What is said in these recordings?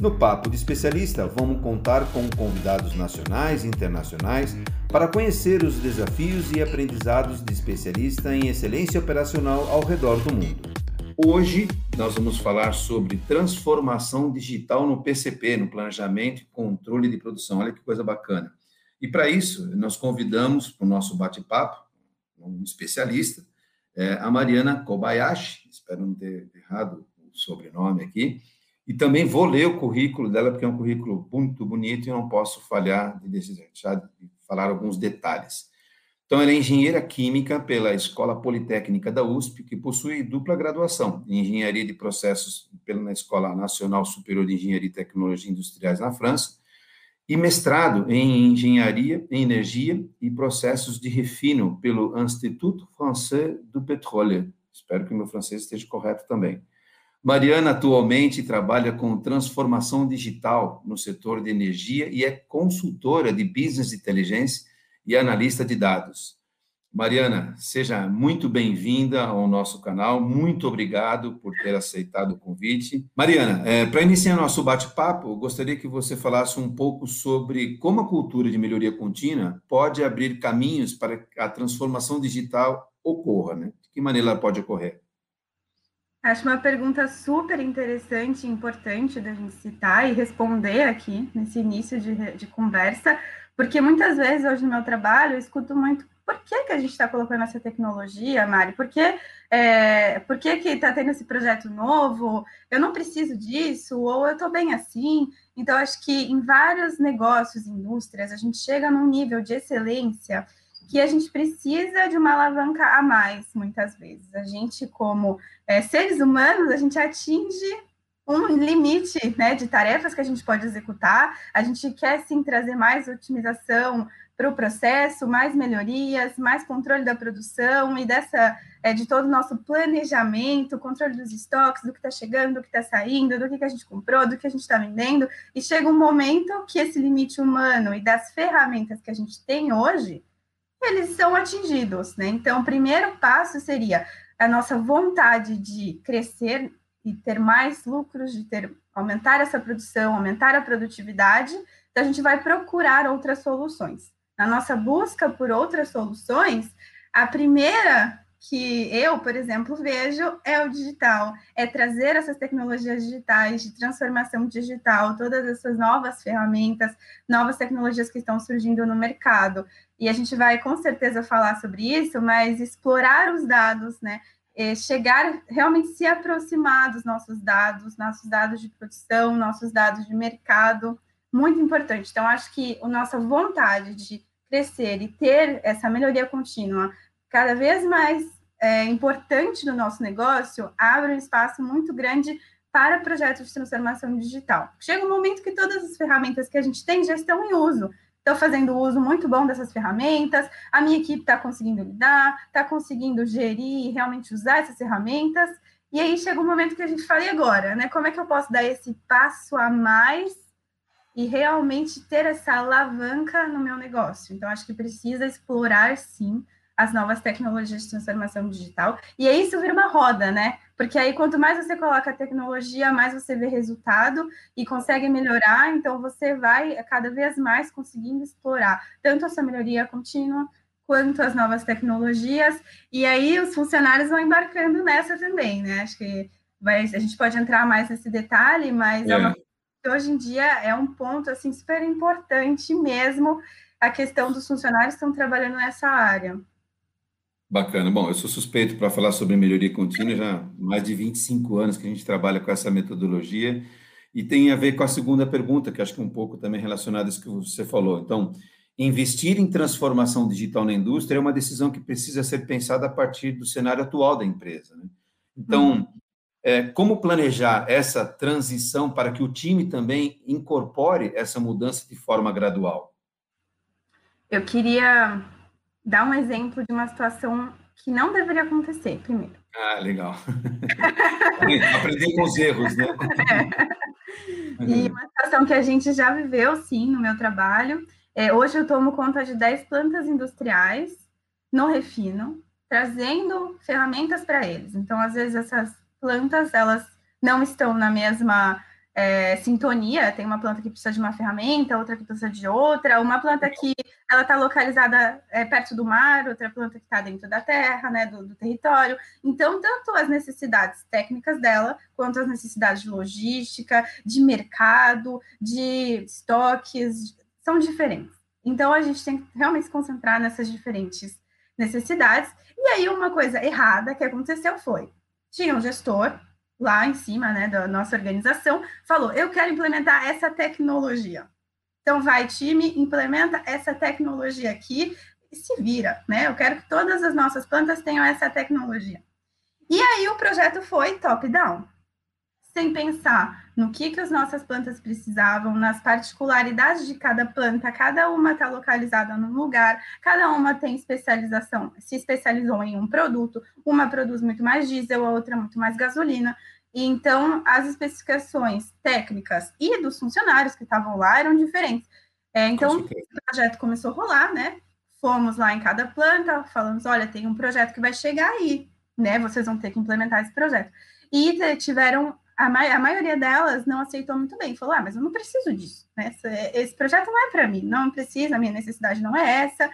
No Papo de Especialista, vamos contar com convidados nacionais e internacionais para conhecer os desafios e aprendizados de especialista em excelência operacional ao redor do mundo. Hoje nós vamos falar sobre transformação digital no PCP, no planejamento e controle de produção. Olha que coisa bacana. E para isso, nós convidamos para o nosso bate-papo um especialista, é, a Mariana Kobayashi, espero não ter errado o sobrenome aqui, e também vou ler o currículo dela, porque é um currículo muito bonito e não posso falhar de de falar alguns detalhes. Então, ela é engenheira química pela Escola Politécnica da USP, que possui dupla graduação em engenharia de processos pela Escola Nacional Superior de Engenharia e Tecnologia Industriais na França, e mestrado em engenharia em energia e processos de refino pelo Institut Français du Pétrole. Espero que o meu francês esteja correto também. Mariana atualmente trabalha com transformação digital no setor de energia e é consultora de business intelligence e analista de dados. Mariana, seja muito bem-vinda ao nosso canal. Muito obrigado por ter aceitado o convite. Mariana, é, para iniciar nosso bate-papo, gostaria que você falasse um pouco sobre como a cultura de melhoria contínua pode abrir caminhos para que a transformação digital ocorra, né? De que maneira ela pode ocorrer? Acho uma pergunta super interessante e importante da gente citar e responder aqui nesse início de, de conversa, porque muitas vezes hoje no meu trabalho eu escuto muito por que, que a gente está colocando essa tecnologia, Mari? Por que, é, por que está tendo esse projeto novo? Eu não preciso disso, ou eu estou bem assim. Então, acho que em vários negócios, indústrias, a gente chega num nível de excelência que a gente precisa de uma alavanca a mais, muitas vezes. A gente, como é, seres humanos, a gente atinge um limite né, de tarefas que a gente pode executar, a gente quer sim trazer mais otimização para o processo, mais melhorias, mais controle da produção e dessa é, de todo o nosso planejamento, controle dos estoques, do que está chegando, do que está saindo, do que, que a gente comprou, do que a gente está vendendo, e chega um momento que esse limite humano e das ferramentas que a gente tem hoje, eles são atingidos, né? Então, o primeiro passo seria a nossa vontade de crescer e ter mais lucros, de ter aumentar essa produção, aumentar a produtividade, então a gente vai procurar outras soluções. Na nossa busca por outras soluções, a primeira que eu, por exemplo, vejo é o digital, é trazer essas tecnologias digitais de transformação digital, todas essas novas ferramentas, novas tecnologias que estão surgindo no mercado. E a gente vai com certeza falar sobre isso, mas explorar os dados, né? É chegar realmente se aproximar dos nossos dados, nossos dados de produção, nossos dados de mercado, muito importante. Então, acho que a nossa vontade de crescer e ter essa melhoria contínua cada vez mais é, importante no nosso negócio, abre um espaço muito grande para projetos de transformação digital. Chega um momento que todas as ferramentas que a gente tem já estão em uso. Estou fazendo uso muito bom dessas ferramentas, a minha equipe está conseguindo lidar, está conseguindo gerir e realmente usar essas ferramentas. E aí chega um momento que a gente fala, e agora? Né? Como é que eu posso dar esse passo a mais e realmente ter essa alavanca no meu negócio? Então, acho que precisa explorar, sim, as novas tecnologias de transformação digital. E aí isso vira uma roda, né? Porque aí quanto mais você coloca a tecnologia, mais você vê resultado e consegue melhorar, então você vai cada vez mais conseguindo explorar tanto essa melhoria contínua quanto as novas tecnologias. E aí os funcionários vão embarcando nessa também, né? Acho que vai, a gente pode entrar mais nesse detalhe, mas é. É uma, hoje em dia é um ponto assim super importante mesmo a questão dos funcionários que estão trabalhando nessa área. Bacana. Bom, eu sou suspeito para falar sobre melhoria contínua, já mais de 25 anos que a gente trabalha com essa metodologia, e tem a ver com a segunda pergunta, que acho que é um pouco também relacionada a isso que você falou. Então, investir em transformação digital na indústria é uma decisão que precisa ser pensada a partir do cenário atual da empresa. Né? Então, uhum. é, como planejar essa transição para que o time também incorpore essa mudança de forma gradual? Eu queria dar um exemplo de uma situação que não deveria acontecer, primeiro. Ah, legal. Aprender com os erros, né? É. E uma situação que a gente já viveu, sim, no meu trabalho. É, hoje eu tomo conta de 10 plantas industriais no refino, trazendo ferramentas para eles. Então, às vezes, essas plantas, elas não estão na mesma é, sintonia, tem uma planta que precisa de uma ferramenta, outra que precisa de outra, uma planta que ela está localizada é, perto do mar, outra planta que está dentro da terra, né, do, do, território. Então, tanto as necessidades técnicas dela, quanto as necessidades de logística, de mercado, de estoques, são diferentes. Então, a gente tem que realmente se concentrar nessas diferentes necessidades. E aí, uma coisa errada que aconteceu foi, tinha um gestor lá em cima, né, da nossa organização, falou: eu quero implementar essa tecnologia. Então, vai, time, implementa essa tecnologia aqui e se vira, né? Eu quero que todas as nossas plantas tenham essa tecnologia. E aí o projeto foi top-down, sem pensar no que, que as nossas plantas precisavam, nas particularidades de cada planta, cada uma está localizada num lugar, cada uma tem especialização, se especializou em um produto, uma produz muito mais diesel, a outra muito mais gasolina. E então, as especificações técnicas e dos funcionários que estavam lá eram diferentes. É, então, o projeto começou a rolar, né? Fomos lá em cada planta, falamos: olha, tem um projeto que vai chegar aí, né? Vocês vão ter que implementar esse projeto. E tiveram, a, ma a maioria delas não aceitou muito bem, falou: ah, mas eu não preciso disso, né? Esse, esse projeto não é para mim, não precisa, a minha necessidade não é essa.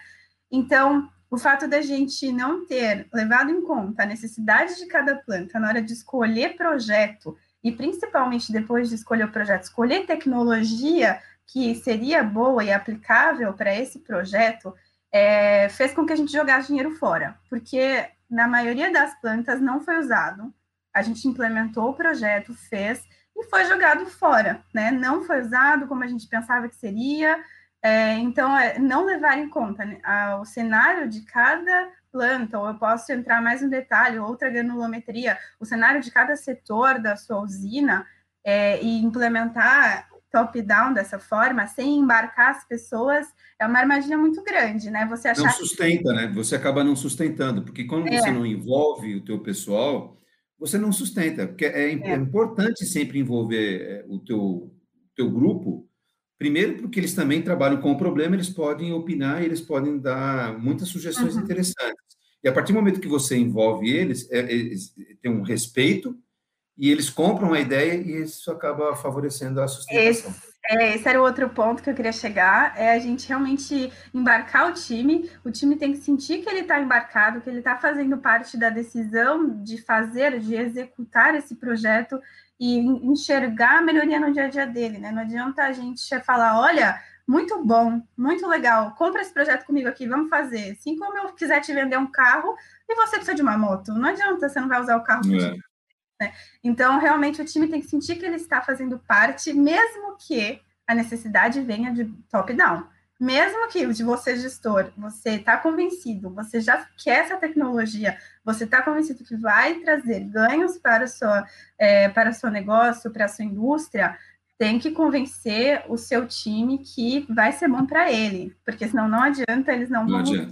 Então, o fato da gente não ter levado em conta a necessidade de cada planta na hora de escolher projeto, e principalmente depois de escolher o projeto, escolher tecnologia que seria boa e aplicável para esse projeto, é, fez com que a gente jogasse dinheiro fora, porque na maioria das plantas não foi usado. A gente implementou o projeto, fez e foi jogado fora, né? Não foi usado como a gente pensava que seria, é, então, é, não levar em conta né, a, o cenário de cada planta, ou eu posso entrar mais um detalhe, outra granulometria, o cenário de cada setor da sua usina, é, e implementar top-down dessa forma, sem embarcar as pessoas, é uma armadilha muito grande, né? Você achar... Não sustenta, né? Você acaba não sustentando, porque quando é. você não envolve o teu pessoal, você não sustenta, porque é, é. é importante sempre envolver é, o teu, teu grupo, Primeiro, porque eles também trabalham com o problema, eles podem opinar, eles podem dar muitas sugestões uhum. interessantes. E a partir do momento que você envolve eles, é, eles têm um respeito e eles compram a ideia e isso acaba favorecendo a sustentação. Esse, é, esse era o outro ponto que eu queria chegar, é a gente realmente embarcar o time, o time tem que sentir que ele está embarcado, que ele está fazendo parte da decisão de fazer, de executar esse projeto e enxergar a melhoria no dia a dia dele, né? Não adianta a gente falar, olha, muito bom, muito legal, compra esse projeto comigo aqui, vamos fazer. Assim como eu quiser te vender um carro e você precisa de uma moto, não adianta, você não vai usar o carro. É. Né? Então, realmente, o time tem que sentir que ele está fazendo parte, mesmo que a necessidade venha de top-down. Mesmo que de você, gestor, você está convencido, você já quer essa tecnologia, você está convencido que vai trazer ganhos para o seu, é, para o seu negócio, para a sua indústria, tem que convencer o seu time que vai ser bom para ele, porque senão não adianta, eles não, não vão. Adianta.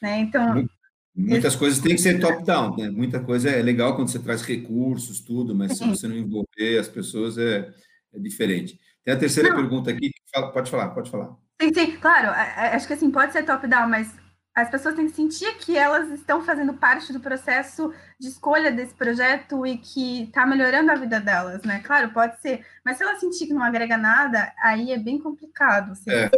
Né? Então. Muitas coisas têm que ser top-down, né? Muita coisa é legal quando você traz recursos, tudo, mas se você não envolver as pessoas é, é diferente. Tem a terceira não. pergunta aqui, pode falar, pode falar. Sim, sim, claro, acho que assim, pode ser top-down, mas as pessoas têm que sentir que elas estão fazendo parte do processo de escolha desse projeto e que está melhorando a vida delas, né? Claro, pode ser, mas se ela sentir que não agrega nada, aí é bem complicado ser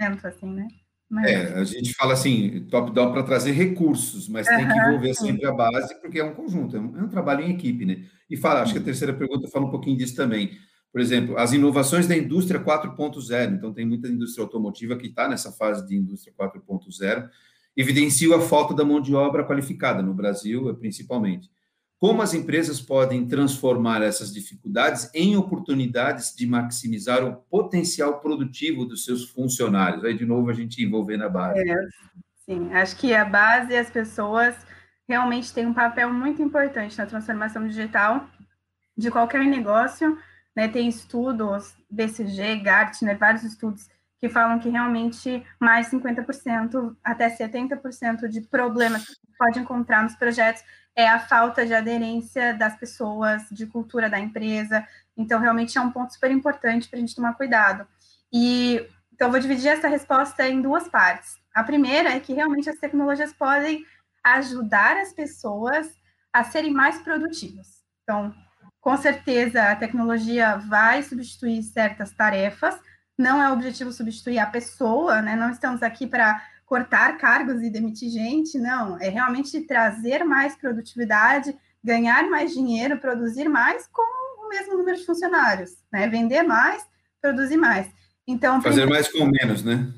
é. assim, né? Mas... É, a gente fala assim, top-down para trazer recursos, mas tem que envolver sempre a base, porque é um conjunto, é um, é um trabalho em equipe, né? E fala, acho que a terceira pergunta fala um pouquinho disso também. Por exemplo, as inovações da indústria 4.0, então tem muita indústria automotiva que está nessa fase de indústria 4.0, evidenciam a falta da mão de obra qualificada no Brasil, principalmente. Como as empresas podem transformar essas dificuldades em oportunidades de maximizar o potencial produtivo dos seus funcionários? Aí, de novo, a gente envolver na base. É, sim, acho que a base e as pessoas realmente têm um papel muito importante na transformação digital de qualquer negócio. Né? Tem estudos, BCG, Gartner, vários estudos que falam que realmente mais 50% até 70% de problemas pode encontrar nos projetos é a falta de aderência das pessoas, de cultura da empresa. Então, realmente é um ponto super importante para a gente tomar cuidado. E então, vou dividir essa resposta em duas partes. A primeira é que realmente as tecnologias podem ajudar as pessoas a serem mais produtivas. Então, com certeza, a tecnologia vai substituir certas tarefas, não é o objetivo substituir a pessoa, né? Não estamos aqui para cortar cargos e demitir gente, não. É realmente trazer mais produtividade, ganhar mais dinheiro, produzir mais com o mesmo número de funcionários, né? Vender mais, produzir mais. Então, fazer primeiro... mais com menos, né?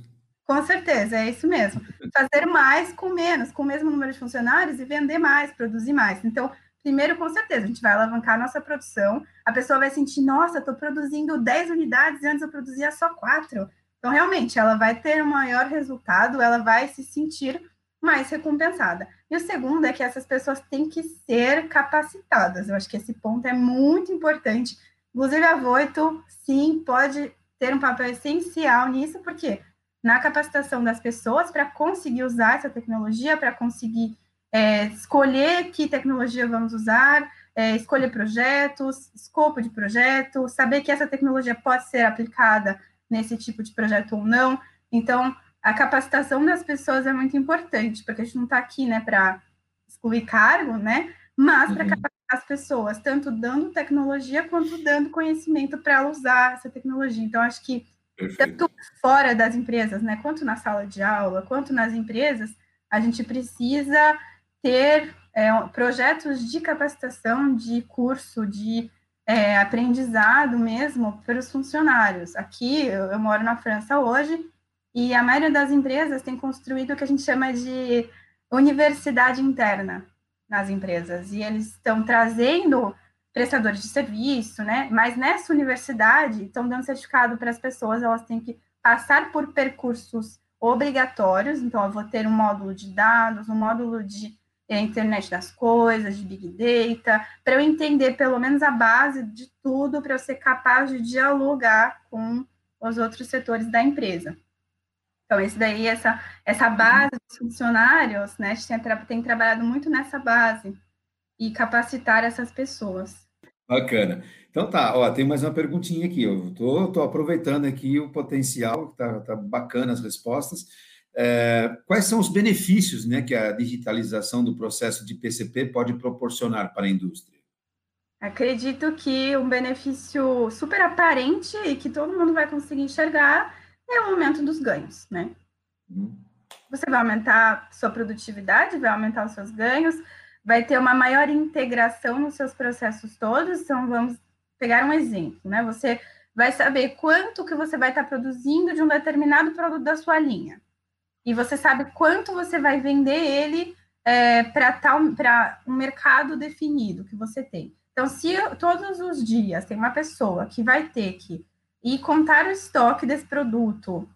Com certeza, é isso mesmo. Fazer mais com menos, com o mesmo número de funcionários e vender mais, produzir mais. Então, primeiro, com certeza, a gente vai alavancar a nossa produção. A pessoa vai sentir, nossa, estou produzindo 10 unidades antes eu produzia só 4. Então, realmente, ela vai ter um maior resultado, ela vai se sentir mais recompensada. E o segundo é que essas pessoas têm que ser capacitadas. Eu acho que esse ponto é muito importante. Inclusive, a Voito, sim, pode ter um papel essencial nisso, porque na capacitação das pessoas para conseguir usar essa tecnologia, para conseguir é, escolher que tecnologia vamos usar, é, escolher projetos, escopo de projeto, saber que essa tecnologia pode ser aplicada nesse tipo de projeto ou não. Então, a capacitação das pessoas é muito importante, porque a gente não está aqui né, para excluir cargo, né? Mas para uhum. capacitar as pessoas, tanto dando tecnologia quanto dando conhecimento para ela usar essa tecnologia. Então, acho que Perfeito. tanto fora das empresas, né, quanto na sala de aula, quanto nas empresas, a gente precisa ter é, projetos de capacitação, de curso, de é, aprendizado mesmo para os funcionários. Aqui, eu, eu moro na França hoje, e a maioria das empresas tem construído o que a gente chama de universidade interna nas empresas, e eles estão trazendo prestadores de serviço, né? Mas nessa universidade estão dando certificado para as pessoas, elas têm que passar por percursos obrigatórios. Então, eu vou ter um módulo de dados, um módulo de é, internet das coisas, de big data, para eu entender pelo menos a base de tudo, para eu ser capaz de dialogar com os outros setores da empresa. Então, esse daí, essa, essa base dos funcionários, né? A gente tem, tem trabalhado muito nessa base e capacitar essas pessoas. Bacana. Então tá, ó, tem mais uma perguntinha aqui. Eu tô, tô aproveitando aqui o potencial, tá, tá bacana as respostas. É, quais são os benefícios né, que a digitalização do processo de PCP pode proporcionar para a indústria? Acredito que um benefício super aparente e que todo mundo vai conseguir enxergar é o aumento dos ganhos, né? Uhum. Você vai aumentar sua produtividade, vai aumentar os seus ganhos, vai ter uma maior integração nos seus processos todos. Então, vamos pegar um exemplo, né? Você vai saber quanto que você vai estar produzindo de um determinado produto da sua linha. E você sabe quanto você vai vender ele é, para um mercado definido que você tem. Então, se todos os dias tem uma pessoa que vai ter que ir contar o estoque desse produto,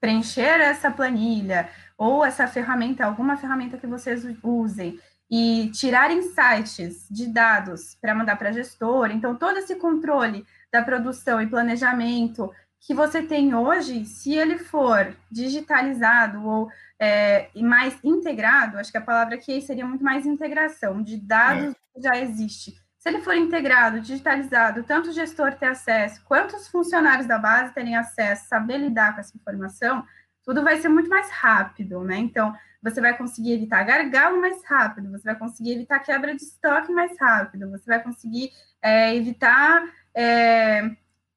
preencher essa planilha ou essa ferramenta, alguma ferramenta que vocês usem, e tirar insights de dados para mandar para a gestora. Então, todo esse controle da produção e planejamento que você tem hoje, se ele for digitalizado ou é, mais integrado, acho que a palavra aqui seria muito mais integração de dados é. que já existe. Se ele for integrado, digitalizado, tanto o gestor ter acesso, quanto os funcionários da base terem acesso, saber lidar com essa informação, tudo vai ser muito mais rápido, né? Então, você vai conseguir evitar gargalo mais rápido, você vai conseguir evitar quebra de estoque mais rápido, você vai conseguir é, evitar é,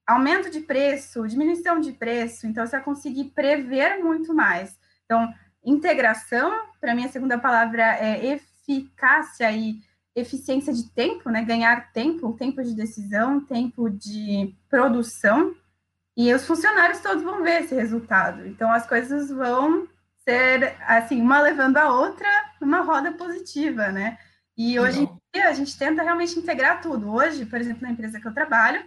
aumento de preço, diminuição de preço, então você vai conseguir prever muito mais. Então, integração, para mim a segunda palavra é eficácia e eficiência de tempo, né? Ganhar tempo, tempo de decisão, tempo de produção, e os funcionários todos vão ver esse resultado. Então, as coisas vão ser, assim, uma levando a outra numa roda positiva, né? E hoje em dia a gente tenta realmente integrar tudo. Hoje, por exemplo, na empresa que eu trabalho,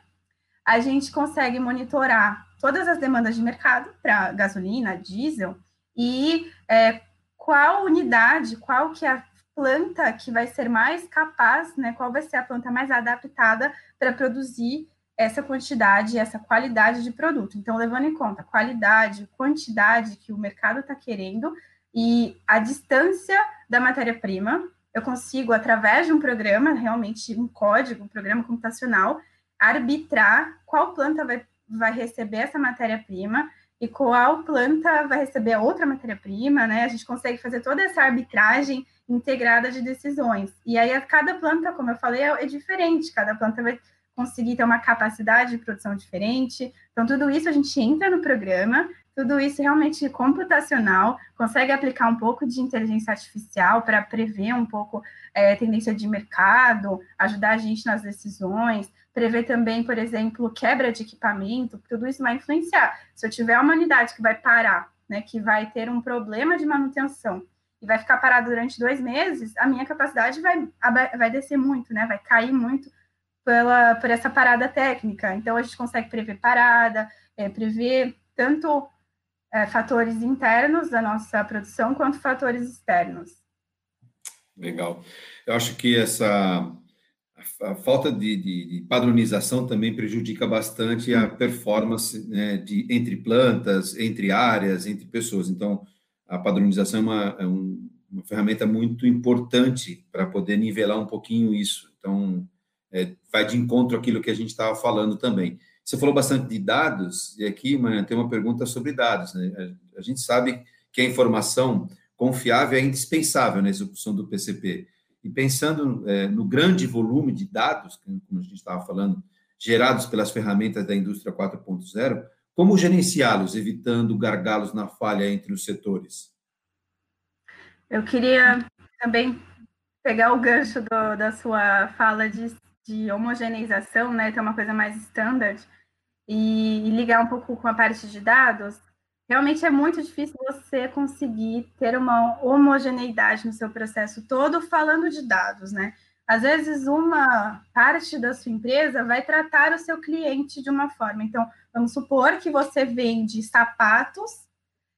a gente consegue monitorar todas as demandas de mercado para gasolina, diesel e é, qual unidade, qual que é a planta que vai ser mais capaz, né? Qual vai ser a planta mais adaptada para produzir essa quantidade, essa qualidade de produto. Então, levando em conta qualidade, quantidade que o mercado está querendo, e a distância da matéria-prima. Eu consigo, através de um programa, realmente um código, um programa computacional, arbitrar qual planta vai, vai receber essa matéria-prima e qual planta vai receber outra matéria-prima, né? A gente consegue fazer toda essa arbitragem integrada de decisões. E aí, a cada planta, como eu falei, é, é diferente, cada planta vai conseguir ter uma capacidade de produção diferente. Então, tudo isso a gente entra no programa, tudo isso realmente computacional, consegue aplicar um pouco de inteligência artificial para prever um pouco é, tendência de mercado, ajudar a gente nas decisões, prever também, por exemplo, quebra de equipamento, tudo isso vai influenciar. Se eu tiver uma unidade que vai parar, né, que vai ter um problema de manutenção e vai ficar parado durante dois meses, a minha capacidade vai, vai descer muito, né, vai cair muito pela, por essa parada técnica. Então, a gente consegue prever parada, é, prever tanto é, fatores internos da nossa produção quanto fatores externos. Legal. Eu acho que essa a falta de, de, de, padronização também prejudica bastante a performance né, de, entre plantas, entre áreas, entre pessoas. Então, a padronização é uma, é um, uma ferramenta muito importante para poder nivelar um pouquinho isso. Então, é, vai de encontro àquilo que a gente estava falando também. Você falou bastante de dados, e aqui, Mariana, tem uma pergunta sobre dados. Né? A, a gente sabe que a informação confiável é indispensável na execução do PCP. E pensando é, no grande volume de dados, como a gente estava falando, gerados pelas ferramentas da indústria 4.0, como gerenciá-los, evitando gargalos na falha entre os setores? Eu queria também pegar o gancho do, da sua fala de, de homogeneização, né, ter uma coisa mais standard, e, e ligar um pouco com a parte de dados, realmente é muito difícil você conseguir ter uma homogeneidade no seu processo todo falando de dados, né? Às vezes, uma parte da sua empresa vai tratar o seu cliente de uma forma. Então, vamos supor que você vende sapatos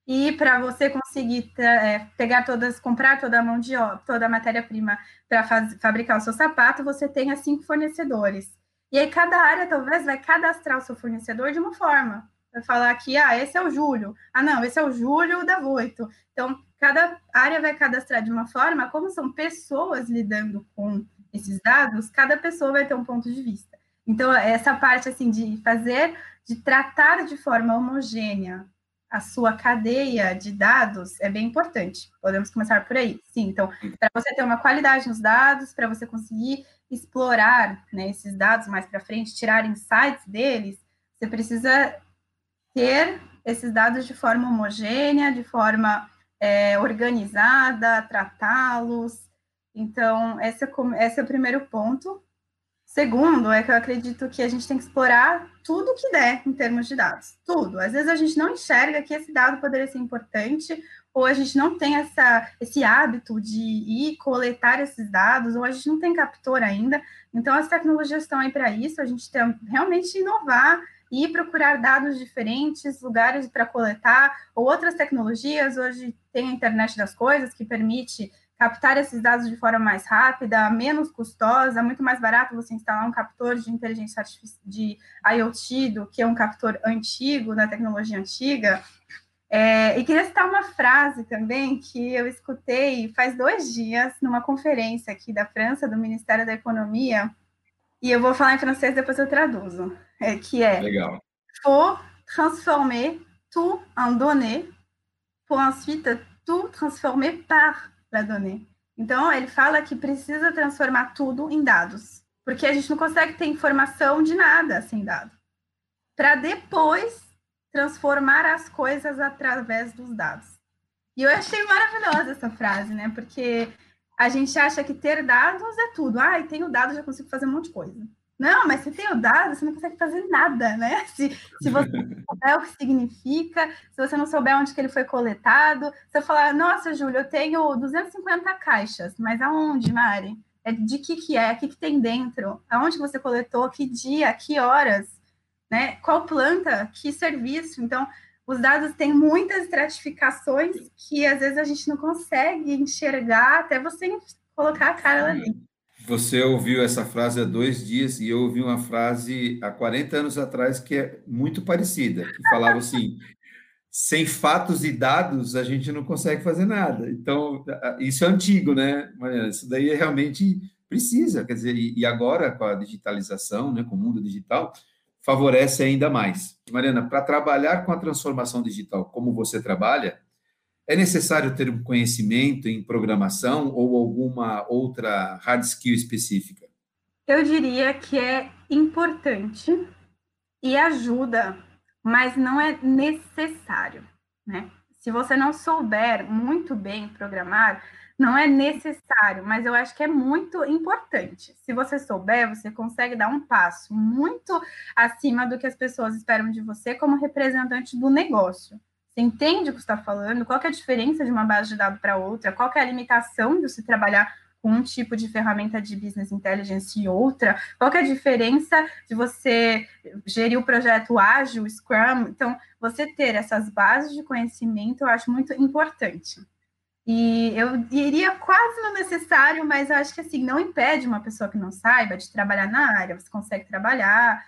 e para você conseguir é, pegar todas, comprar toda a mão de obra, toda a matéria-prima para fabricar o seu sapato, você tenha cinco fornecedores. E aí, cada área talvez vai cadastrar o seu fornecedor de uma forma vai falar que, ah, esse é o Júlio. Ah, não, esse é o Júlio da Voito. Então, cada área vai cadastrar de uma forma, como são pessoas lidando com esses dados, cada pessoa vai ter um ponto de vista. Então, essa parte, assim, de fazer, de tratar de forma homogênea a sua cadeia de dados é bem importante. Podemos começar por aí. Sim, então, para você ter uma qualidade nos dados, para você conseguir explorar né, esses dados mais para frente, tirar insights deles, você precisa ter esses dados de forma homogênea, de forma é, organizada, tratá-los. Então, esse é, esse é o primeiro ponto. Segundo, é que eu acredito que a gente tem que explorar tudo que der em termos de dados, tudo. Às vezes a gente não enxerga que esse dado poderia ser importante, ou a gente não tem essa, esse hábito de ir coletar esses dados, ou a gente não tem captor ainda. Então, as tecnologias estão aí para isso, a gente tem realmente inovar e procurar dados diferentes, lugares para coletar, ou outras tecnologias. Hoje tem a internet das coisas que permite captar esses dados de forma mais rápida, menos custosa, muito mais barato você instalar um captor de inteligência artificial de IoT do que um captor antigo, da tecnologia antiga. É, e queria citar uma frase também que eu escutei faz dois dias numa conferência aqui da França, do Ministério da Economia, e eu vou falar em francês, depois eu traduzo. É, que é Legal. Faut transformer tout en données pour ensuite tout transformer par la donnée. Então, ele fala que precisa transformar tudo em dados, porque a gente não consegue ter informação de nada sem dado. Para depois transformar as coisas através dos dados. E eu achei maravilhosa essa frase, né? Porque a gente acha que ter dados é tudo. Ah, tenho dados, já consigo fazer um monte de coisa. Não, mas se tem o dado, você não consegue fazer nada, né? Se, se você não souber o que significa, se você não souber onde que ele foi coletado, você falar, nossa, Júlio, eu tenho 250 caixas, mas aonde, Mari? É de que que é? O que, que tem dentro? Aonde você coletou? Que dia? Que horas? Né? Qual planta? Que serviço? Então, os dados têm muitas estratificações que às vezes a gente não consegue enxergar até você colocar a cara lá dentro. Você ouviu essa frase há dois dias e eu ouvi uma frase há 40 anos atrás que é muito parecida, que falava assim: sem fatos e dados a gente não consegue fazer nada. Então, isso é antigo, né, Mariana? Isso daí é realmente precisa, quer dizer, e agora com a digitalização, né, com o mundo digital, favorece ainda mais. Mariana, para trabalhar com a transformação digital como você trabalha, é necessário ter um conhecimento em programação ou alguma outra hard skill específica? Eu diria que é importante e ajuda, mas não é necessário, né? Se você não souber muito bem programar, não é necessário, mas eu acho que é muito importante. Se você souber, você consegue dar um passo muito acima do que as pessoas esperam de você como representante do negócio. Você entende o que está falando? Qual é a diferença de uma base de dados para outra? Qual é a limitação de se trabalhar com um tipo de ferramenta de business intelligence e outra? Qual é a diferença de você gerir o projeto ágil, Scrum? Então, você ter essas bases de conhecimento eu acho muito importante. E eu diria quase não necessário, mas eu acho que assim, não impede uma pessoa que não saiba de trabalhar na área, você consegue trabalhar,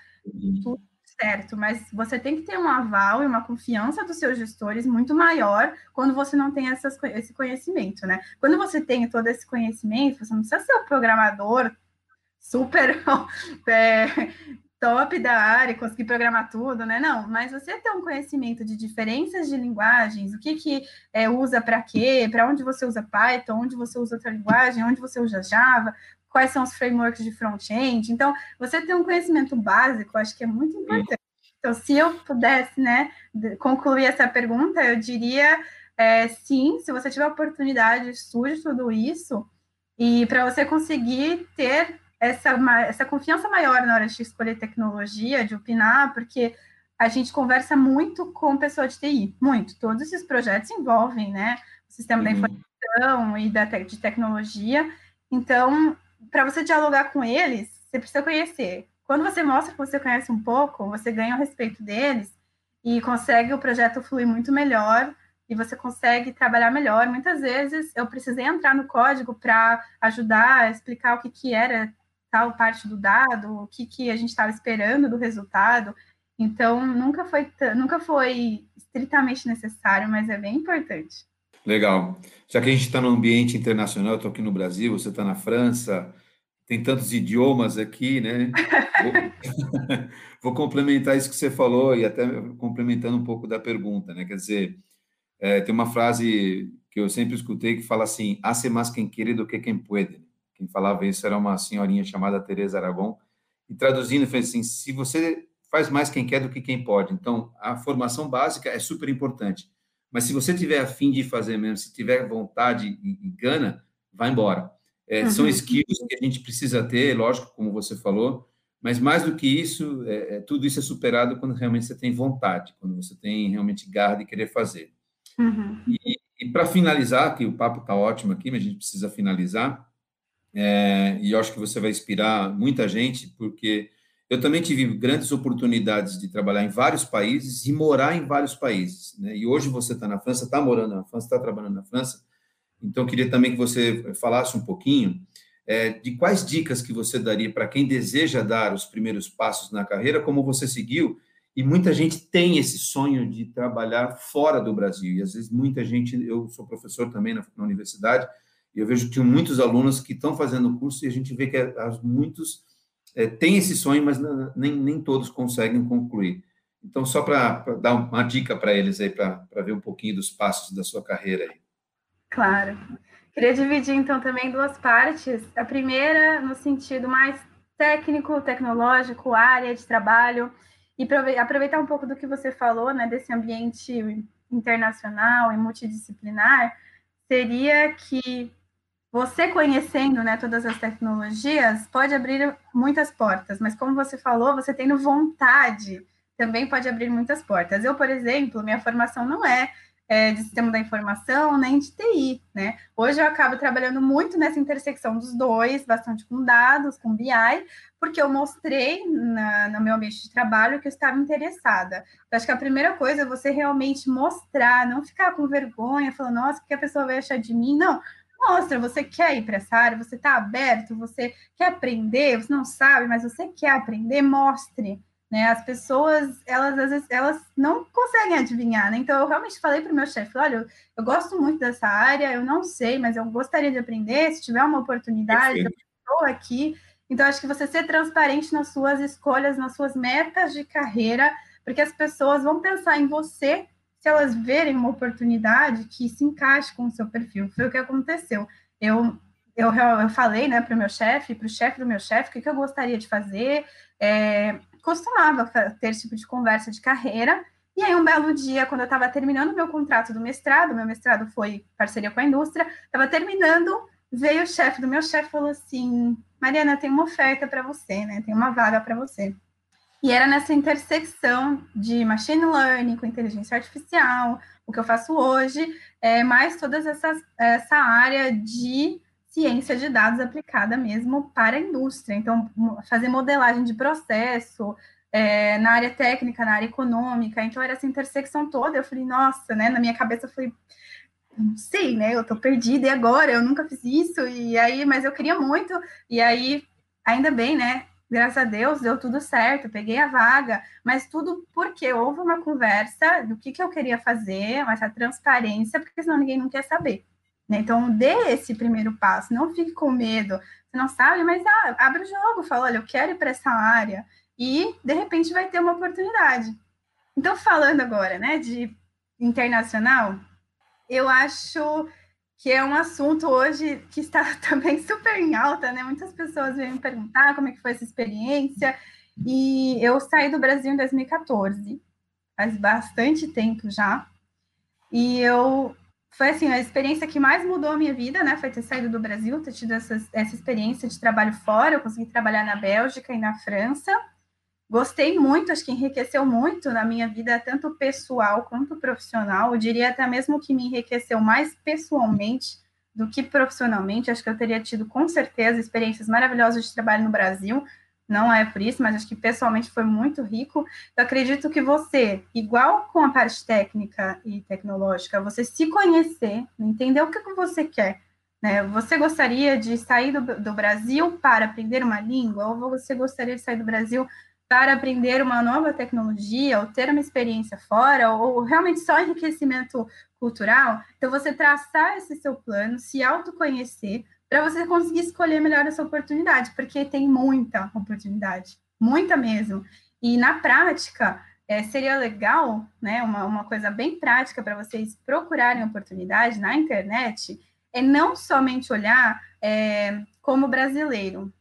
tudo certo, mas você tem que ter um aval e uma confiança dos seus gestores muito maior quando você não tem essas, esse conhecimento, né? Quando você tem todo esse conhecimento, você não precisa ser um programador super é, top da área, conseguir programar tudo, né? Não, mas você ter um conhecimento de diferenças de linguagens, o que que é, usa para quê, para onde você usa Python, onde você usa outra linguagem, onde você usa Java, quais são os frameworks de front-end. Então, você ter um conhecimento básico, acho que é muito importante. Então, se eu pudesse, né, concluir essa pergunta, eu diria é, sim, se você tiver oportunidade, estude tudo isso, e para você conseguir ter essa, essa confiança maior na hora de escolher tecnologia, de opinar, porque a gente conversa muito com pessoa de TI, muito. Todos esses projetos envolvem, né, o sistema uhum. da informação e da, de tecnologia. Então, para você dialogar com eles, você precisa conhecer. Quando você mostra que você conhece um pouco, você ganha o respeito deles e consegue o projeto fluir muito melhor e você consegue trabalhar melhor. Muitas vezes eu precisei entrar no código para ajudar explicar o que, que era tal parte do dado, o que, que a gente estava esperando do resultado. Então, nunca foi, nunca foi estritamente necessário, mas é bem importante. Legal. Já que a gente está no ambiente internacional, eu estou aqui no Brasil, você está na França, tem tantos idiomas aqui, né? Vou, vou, complementar isso que você falou e até complementando um pouco da pergunta, né? Quer dizer, é, tem uma frase que eu sempre escutei que fala assim: hace mais quem quer do que quem pode. Quem falava isso era uma senhorinha chamada Teresa Aragon. E traduzindo, foi assim: se você faz mais quem quer do que quem pode. Então, a formação básica é super importante. Mas se você tiver afim de fazer mesmo, se tiver vontade e, e gana, vai embora. É, uhum. São skills que a gente precisa ter, lógico, como você falou, mas mais do que isso, é, é, tudo isso é superado quando realmente você tem vontade, quando você tem realmente garra de querer fazer. Uhum. E, e para finalizar, que o papo está ótimo aqui, mas a gente precisa finalizar, é, e eu acho que você vai inspirar muita gente, porque eu também tive grandes oportunidades de trabalhar em vários países e morar em vários países. Né? E hoje você está na França, está morando na França, está trabalhando na França. Então, queria também que você falasse um pouquinho é, de quais dicas que você daria para quem deseja dar os primeiros passos na carreira, como você seguiu. E muita gente tem esse sonho de trabalhar fora do Brasil. E às vezes muita gente, eu sou professor também na, na universidade, e eu vejo que tem muitos alunos que estão fazendo o curso e a gente vê que as, muitos é, tem esse sonho, mas nem, nem todos conseguem concluir. Então, só para dar uma dica para eles aí, para ver um pouquinho dos passos da sua carreira aí. Claro. Queria dividir, então, também duas partes. A primeira, no sentido mais técnico, tecnológico, área de trabalho, e aproveitar um pouco do que você falou, né, desse ambiente internacional e multidisciplinar, seria que você conhecendo né, todas as tecnologias pode abrir muitas portas, mas como você falou, você tendo vontade também pode abrir muitas portas. Eu, por exemplo, minha formação não é, é de sistema da informação nem de TI, né? Hoje eu acabo trabalhando muito nessa intersecção dos dois, bastante com dados, com BI, porque eu mostrei na, no meu ambiente de trabalho que eu estava interessada. Eu acho que a primeira coisa é você realmente mostrar, não ficar com vergonha, falando, nossa, o que a pessoa vai achar de mim? Não, Mostra, você quer ir para essa área, você está aberto, você quer aprender, você não sabe, mas você quer aprender, mostre. Né? As pessoas, elas às vezes, elas não conseguem adivinhar, né? Então, eu realmente falei para o meu chefe, olha, eu, eu, gosto muito dessa área, eu não sei, mas eu gostaria de aprender, se tiver uma oportunidade, Perfeito. eu estou aqui. Então, acho que você ser transparente nas suas escolhas, nas suas metas de carreira, porque as pessoas vão pensar em você se elas verem uma oportunidade que se encaixe com o seu perfil. Foi o que aconteceu. Eu eu, eu falei né, para o meu chefe, para o chefe do meu chefe, o que, que eu gostaria de fazer. É, costumava ter esse tipo de conversa de carreira. E aí, um belo dia, quando eu estava terminando meu contrato do mestrado, meu mestrado foi parceria com a indústria, estava terminando, veio o chefe do meu chefe e falou assim: Mariana, tem uma oferta para você, né? Tem uma vaga para você. E era nessa intersecção de machine learning com inteligência artificial, o que eu faço hoje, é mais toda essa área de ciência de dados aplicada mesmo para a indústria. Então, fazer modelagem de processo, é, na área técnica, na área econômica. Então, era essa intersecção toda. Eu falei, nossa, né? Na minha cabeça, eu falei, não sei, né? Eu tô perdida, e agora? Eu nunca fiz isso, e aí, mas eu queria muito, e aí, ainda bem, né? Graças a Deus, deu tudo certo, peguei a vaga, mas tudo porque houve uma conversa do que, que eu queria fazer, essa transparência, porque senão ninguém não quer saber. Né? Então, dê esse primeiro passo, não fique com medo. Você não sabe, mas ah, abre o jogo, fala, olha, eu quero ir para essa área, e de repente vai ter uma oportunidade. Então, falando agora né, de internacional, eu acho que é um assunto hoje que está também super em alta, né? Muitas pessoas vêm me perguntar como é que foi essa experiência. E eu saí do Brasil em 2014, faz bastante tempo já. E eu foi assim, a experiência que mais mudou a minha vida, né? Foi ter saído do Brasil, ter tido essa, essa experiência de trabalho fora. Eu consegui trabalhar na Bélgica e na França. Gostei muito, acho que enriqueceu muito na minha vida, tanto pessoal quanto profissional. Eu diria até mesmo que me enriqueceu mais pessoalmente do que profissionalmente. Acho que eu teria tido, com certeza, experiências maravilhosas de trabalho no Brasil, não é por isso, mas acho que pessoalmente foi muito rico. Eu acredito que você, igual com a parte técnica e tecnológica, você se conhecer, entender o que, que você quer. Né? Você gostaria de sair do, do Brasil para aprender uma língua, ou você gostaria de sair do Brasil para aprender uma nova tecnologia, ou ter uma experiência fora, ou realmente só enriquecimento cultural? Então, você traçar esse seu plano, se autoconhecer, para você conseguir escolher melhor essa oportunidade, porque tem muita oportunidade, muita mesmo. E na prática, é, seria legal, né, uma, uma coisa bem prática para vocês procurarem oportunidade na internet, é não somente olhar é, como brasileiro.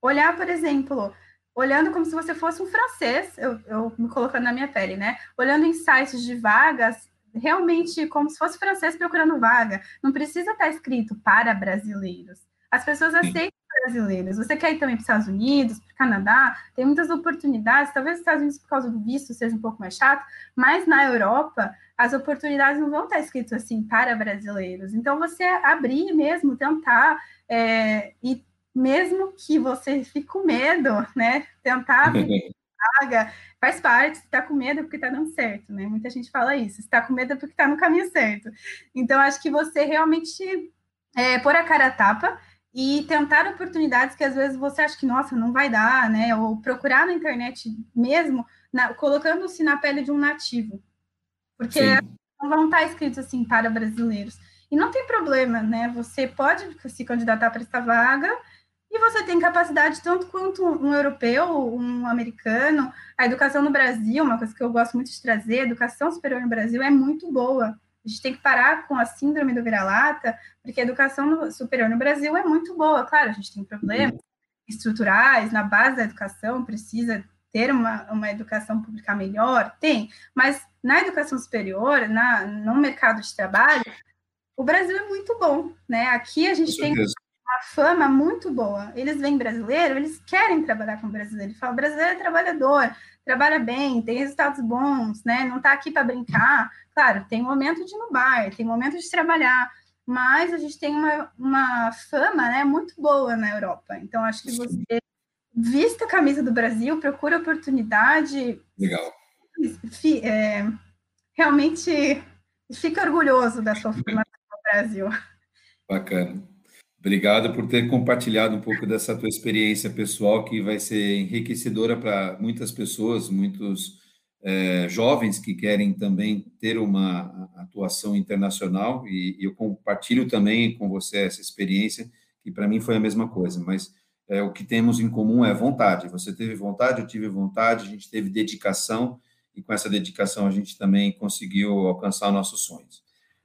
Olhar, por exemplo, olhando como se você fosse um francês, eu, eu me colocando na minha pele, né? Olhando em sites de vagas realmente como se fosse francês procurando vaga. Não precisa estar escrito para brasileiros. As pessoas aceitam brasileiros. Você quer ir também para os Estados Unidos, para o Canadá, tem muitas oportunidades. Talvez os Estados Unidos, por causa do visto, seja um pouco mais chato, mas na Europa, as oportunidades não vão estar escritas assim para brasileiros. Então, você abrir mesmo, tentar, é, e mesmo que você fique com medo, né? Tentar vaga, faz parte, está com medo é porque está dando certo, né? Muita gente fala isso, está com medo é porque está no caminho certo. Então, acho que você realmente é, pôr a cara a tapa e tentar oportunidades que às vezes você acha que, nossa, não vai dar, né? Ou procurar na internet mesmo, colocando-se na pele de um nativo. Porque Sim. não vão estar escritos assim para brasileiros. E não tem problema, né? Você pode se candidatar para essa vaga e você tem capacidade tanto quanto um europeu, um americano. A educação no Brasil, uma coisa que eu gosto muito de trazer, a educação superior no Brasil é muito boa. A gente tem que parar com a síndrome do vira-lata, porque a educação superior no Brasil é muito boa. Claro, a gente tem problemas estruturais na base da educação, precisa ter uma, uma educação pública melhor, tem, mas na educação superior, na, no mercado de trabalho, o Brasil é muito bom, né? Aqui a gente tem uma fama muito boa. Eles vêm brasileiro, eles querem trabalhar com brasileiro. Eles falam, brasileiro é trabalhador, trabalha bem, tem resultados bons, né? Não está aqui para brincar. Claro, tem momento de ir no bar, tem momento de trabalhar, mas a gente tem uma, uma fama né, muito boa na Europa. Então, acho que você vista a camisa do Brasil, procura oportunidade. Legal. É, realmente fica orgulhoso da sua formação no Brasil. Bacana. Obrigado por ter compartilhado um pouco dessa tua experiência pessoal, que vai ser enriquecedora para muitas pessoas, muitos é, jovens que querem também ter uma atuação internacional, e, e eu compartilho também com você essa experiência, que para mim foi a mesma coisa, mas é, o que temos em comum é vontade. Você teve vontade, eu tive vontade, a gente teve dedicação, e com essa dedicação a gente também conseguiu alcançar nossos sonhos.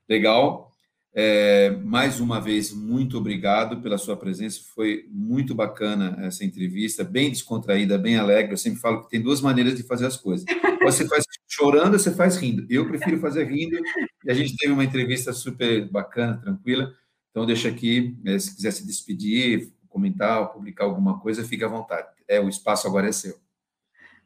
Legal, é, mais uma vez, muito obrigado pela sua presença. Foi muito bacana essa entrevista, bem descontraída, bem alegre. Eu sempre falo que tem duas maneiras de fazer as coisas. Ou você faz chorando, ou você faz rindo. Eu prefiro fazer rindo. E a gente teve uma entrevista super bacana, tranquila. Então, deixa aqui, é, se quiser se despedir, comentar, publicar alguma coisa, fique à vontade. É, o espaço agora é seu.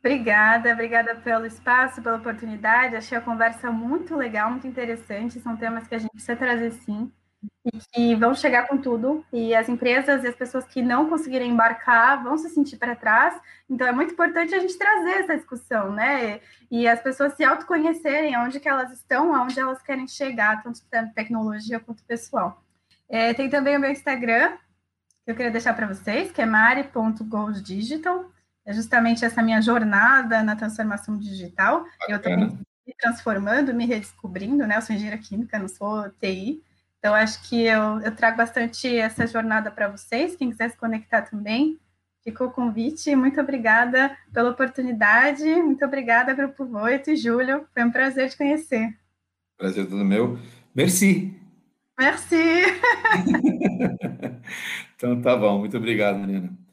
Obrigada, obrigada pelo espaço, pela oportunidade. Achei a conversa muito legal, muito interessante. São temas que a gente precisa trazer sim e que vão chegar com tudo. E as empresas e as pessoas que não conseguirem embarcar vão se sentir para trás. Então é muito importante a gente trazer essa discussão, né? E as pessoas se autoconhecerem, onde que elas estão, aonde elas querem chegar, tanto tecnologia quanto pessoal. É, tem também o meu Instagram, que eu queria deixar para vocês, que é mari.golddigital é justamente essa minha jornada na transformação digital. Bacana. Eu também me transformando, me redescobrindo, né? Eu sou engenheira química, não sou TI. Então, acho que eu, eu trago bastante essa jornada para vocês. Quem quiser se conectar também, ficou o convite. Muito obrigada pela oportunidade. Muito obrigada, Grupo Voito e Júlio. Foi um prazer te conhecer. Prazer todo meu. Merci. Merci. então, tá bom. Muito obrigado, Nina.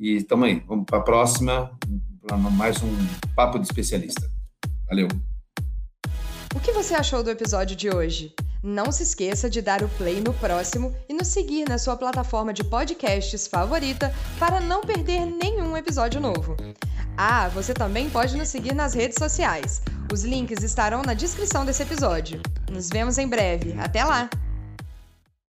E tamo aí, vamos para a próxima, mais um Papo de Especialista. Valeu! O que você achou do episódio de hoje? Não se esqueça de dar o play no próximo e nos seguir na sua plataforma de podcasts favorita para não perder nenhum episódio novo. Ah, você também pode nos seguir nas redes sociais. Os links estarão na descrição desse episódio. Nos vemos em breve. Até lá!